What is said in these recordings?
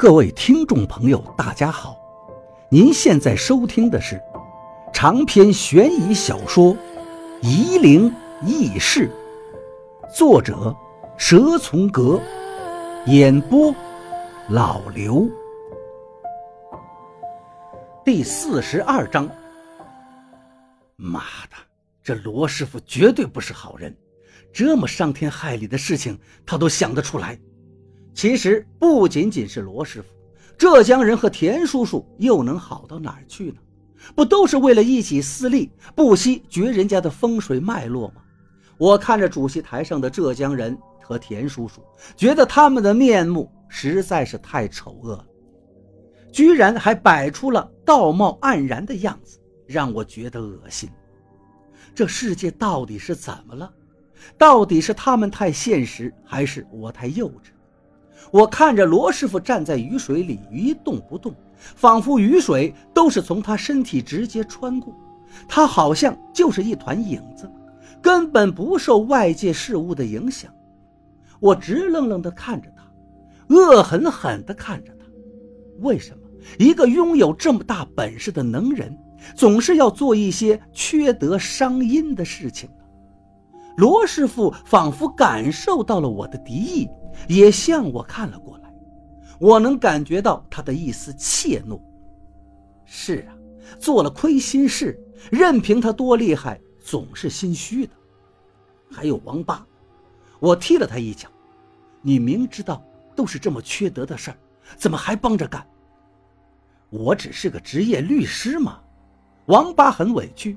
各位听众朋友，大家好！您现在收听的是长篇悬疑小说《夷陵轶事》，作者蛇从阁，演播老刘。第四十二章。妈的，这罗师傅绝对不是好人，这么伤天害理的事情他都想得出来。其实不仅仅是罗师傅，浙江人和田叔叔又能好到哪儿去呢？不都是为了一己私利，不惜绝人家的风水脉络吗？我看着主席台上的浙江人和田叔叔，觉得他们的面目实在是太丑恶了，居然还摆出了道貌岸然的样子，让我觉得恶心。这世界到底是怎么了？到底是他们太现实，还是我太幼稚？我看着罗师傅站在雨水里一动不动，仿佛雨水都是从他身体直接穿过，他好像就是一团影子，根本不受外界事物的影响。我直愣愣地看着他，恶狠狠地看着他。为什么一个拥有这么大本事的能人，总是要做一些缺德伤阴的事情呢？罗师傅仿佛感受到了我的敌意。也向我看了过来，我能感觉到他的一丝怯懦。是啊，做了亏心事，任凭他多厉害，总是心虚的。还有王八，我踢了他一脚。你明知道都是这么缺德的事儿，怎么还帮着干？我只是个职业律师嘛。王八很委屈，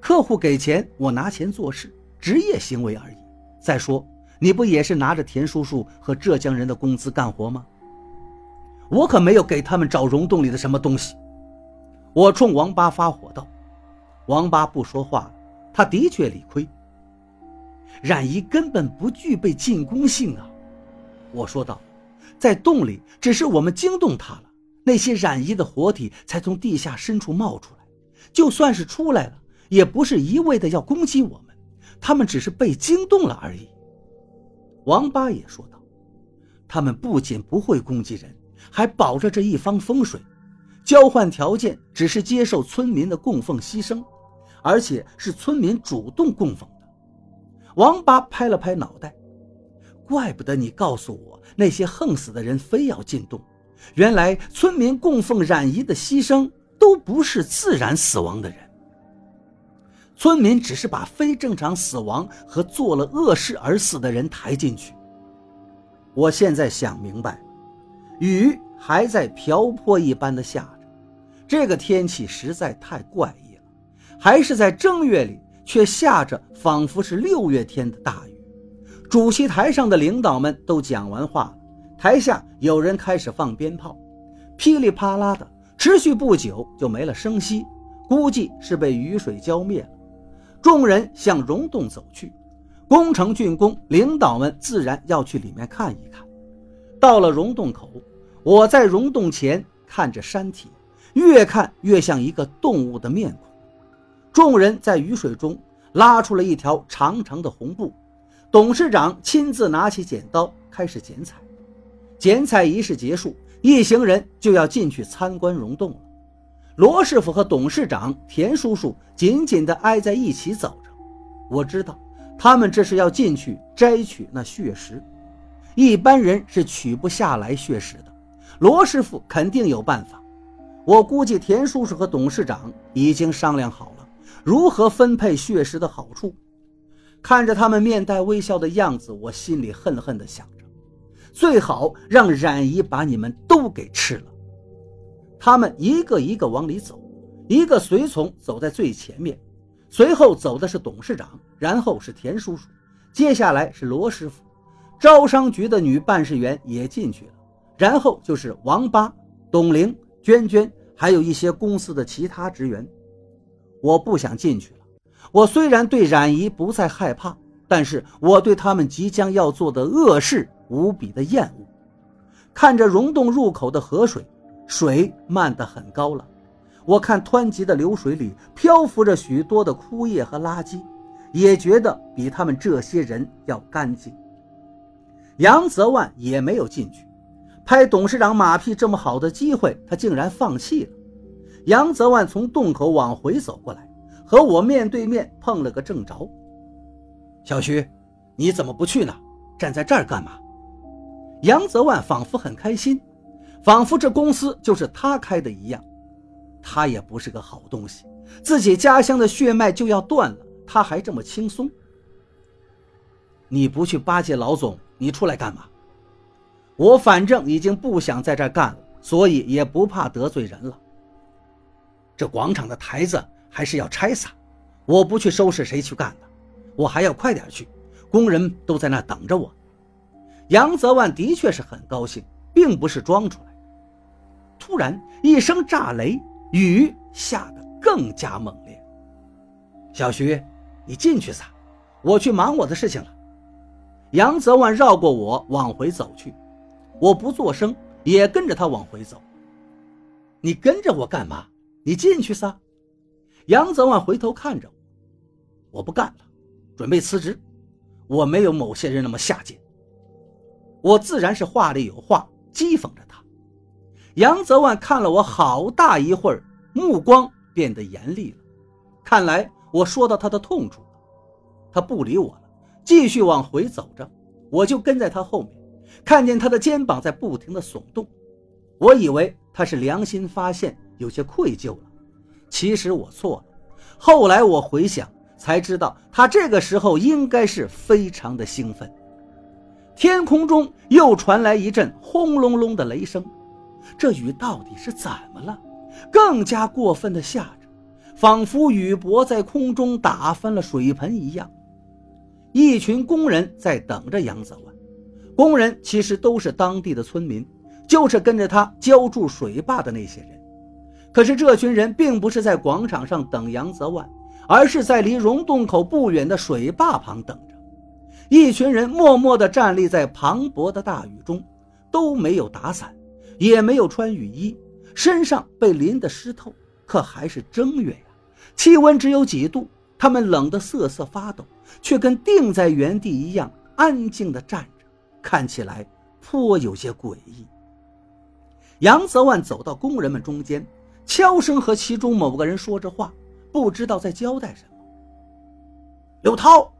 客户给钱，我拿钱做事，职业行为而已。再说。你不也是拿着田叔叔和浙江人的工资干活吗？我可没有给他们找溶洞里的什么东西。我冲王八发火道。王八不说话，他的确理亏。冉姨根本不具备进攻性啊！我说道，在洞里只是我们惊动他了，那些冉姨的活体才从地下深处冒出来，就算是出来了，也不是一味的要攻击我们，他们只是被惊动了而已。王八也说道：“他们不仅不会攻击人，还保着这一方风水。交换条件只是接受村民的供奉牺牲，而且是村民主动供奉的。”王八拍了拍脑袋：“怪不得你告诉我那些横死的人非要进洞，原来村民供奉冉姨的牺牲都不是自然死亡的人。”村民只是把非正常死亡和做了恶事而死的人抬进去。我现在想明白，雨还在瓢泼一般的下着，这个天气实在太怪异了，还是在正月里，却下着仿佛是六月天的大雨。主席台上的领导们都讲完话了，台下有人开始放鞭炮，噼里啪啦的，持续不久就没了声息，估计是被雨水浇灭了。众人向溶洞走去，工程竣工，领导们自然要去里面看一看。到了溶洞口，我在溶洞前看着山体，越看越像一个动物的面孔。众人在雨水中拉出了一条长长的红布，董事长亲自拿起剪刀开始剪彩。剪彩仪式结束，一行人就要进去参观溶洞了。罗师傅和董事长田叔叔紧紧地挨在一起走着，我知道他们这是要进去摘取那血石，一般人是取不下来血石的。罗师傅肯定有办法，我估计田叔叔和董事长已经商量好了如何分配血石的好处。看着他们面带微笑的样子，我心里恨恨地想着：最好让冉姨把你们都给吃了。他们一个一个往里走，一个随从走在最前面，随后走的是董事长，然后是田叔叔，接下来是罗师傅，招商局的女办事员也进去了，然后就是王八、董玲、娟娟，还有一些公司的其他职员。我不想进去了。我虽然对冉姨不再害怕，但是我对他们即将要做的恶事无比的厌恶。看着溶洞入口的河水。水漫得很高了，我看湍急的流水里漂浮着许多的枯叶和垃圾，也觉得比他们这些人要干净。杨泽万也没有进去，拍董事长马屁这么好的机会，他竟然放弃了。杨泽万从洞口往回走过来，和我面对面碰了个正着。小徐，你怎么不去呢？站在这儿干嘛？杨泽万仿佛很开心，仿佛这公司就是他开的一样。他也不是个好东西，自己家乡的血脉就要断了，他还这么轻松。你不去巴结老总，你出来干嘛？我反正已经不想在这干了，所以也不怕得罪人了。这广场的台子还是要拆散，我不去收拾谁去干呢？我还要快点去，工人都在那等着我。杨泽万的确是很高兴，并不是装出来。突然一声炸雷，雨下得更加猛烈。小徐，你进去撒，我去忙我的事情了。杨泽万绕过我往回走去，我不作声，也跟着他往回走。你跟着我干嘛？你进去撒。杨泽万回头看着我，我不干了，准备辞职。我没有某些人那么下贱。我自然是话里有话，讥讽着他。杨泽万看了我好大一会儿，目光变得严厉了。看来我说到他的痛处了，他不理我了。继续往回走着，我就跟在他后面，看见他的肩膀在不停的耸动，我以为他是良心发现，有些愧疚了。其实我错了。后来我回想，才知道他这个时候应该是非常的兴奋。天空中又传来一阵轰隆隆的雷声，这雨到底是怎么了？更加过分的下着，仿佛雨帛在空中打翻了水盆一样。一群工人在等着杨泽万，工人其实都是当地的村民，就是跟着他浇筑水坝的那些人。可是这群人并不是在广场上等杨泽万，而是在离溶洞口不远的水坝旁等着。一群人默默地站立在磅礴的大雨中，都没有打伞，也没有穿雨衣，身上被淋得湿透。可还是正月呀，气温只有几度。他们冷得瑟瑟发抖，却跟定在原地一样安静地站着，看起来颇有些诡异。杨泽万走到工人们中间，悄声和其中某个人说着话，不知道在交代什么。柳涛，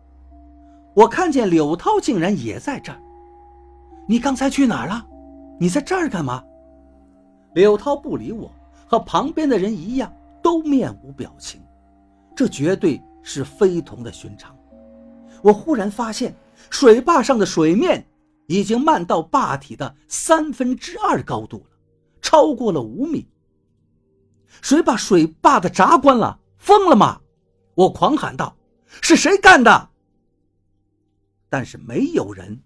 我看见柳涛竟然也在这儿。你刚才去哪儿了？你在这儿干嘛？柳涛不理我，和旁边的人一样，都面无表情。这绝对。是非同的寻常。我忽然发现，水坝上的水面已经漫到坝体的三分之二高度了，超过了五米。谁把水坝的闸关了？疯了吗？我狂喊道：“是谁干的？”但是没有人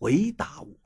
回答我。